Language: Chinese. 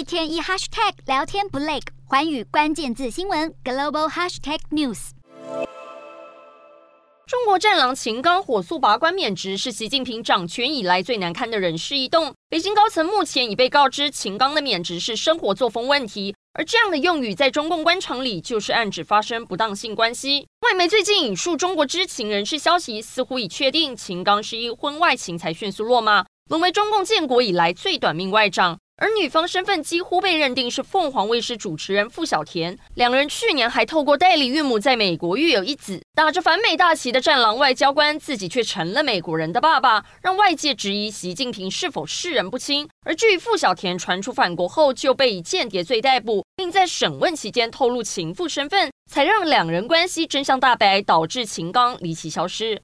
一天一 hashtag 聊天不累，寰宇关键字新闻 global hashtag news。中国战狼秦刚火速拔官免职，是习近平掌权以来最难堪的人事异动。北京高层目前已被告知，秦刚的免职是生活作风问题，而这样的用语在中共官场里就是暗指发生不当性关系。外媒最近引述中国知情人士消息，似乎已确定秦刚是因婚外情才迅速落马，沦为中共建国以来最短命外长。而女方身份几乎被认定是凤凰卫视主持人傅小田，两人去年还透过代理孕母在美国育有一子。打着反美大旗的战狼外交官，自己却成了美国人的爸爸，让外界质疑习近平是否世人不清。而至于傅小田传出返国后就被以间谍罪逮捕，并在审问期间透露情妇身份，才让两人关系真相大白，导致秦刚离奇消失。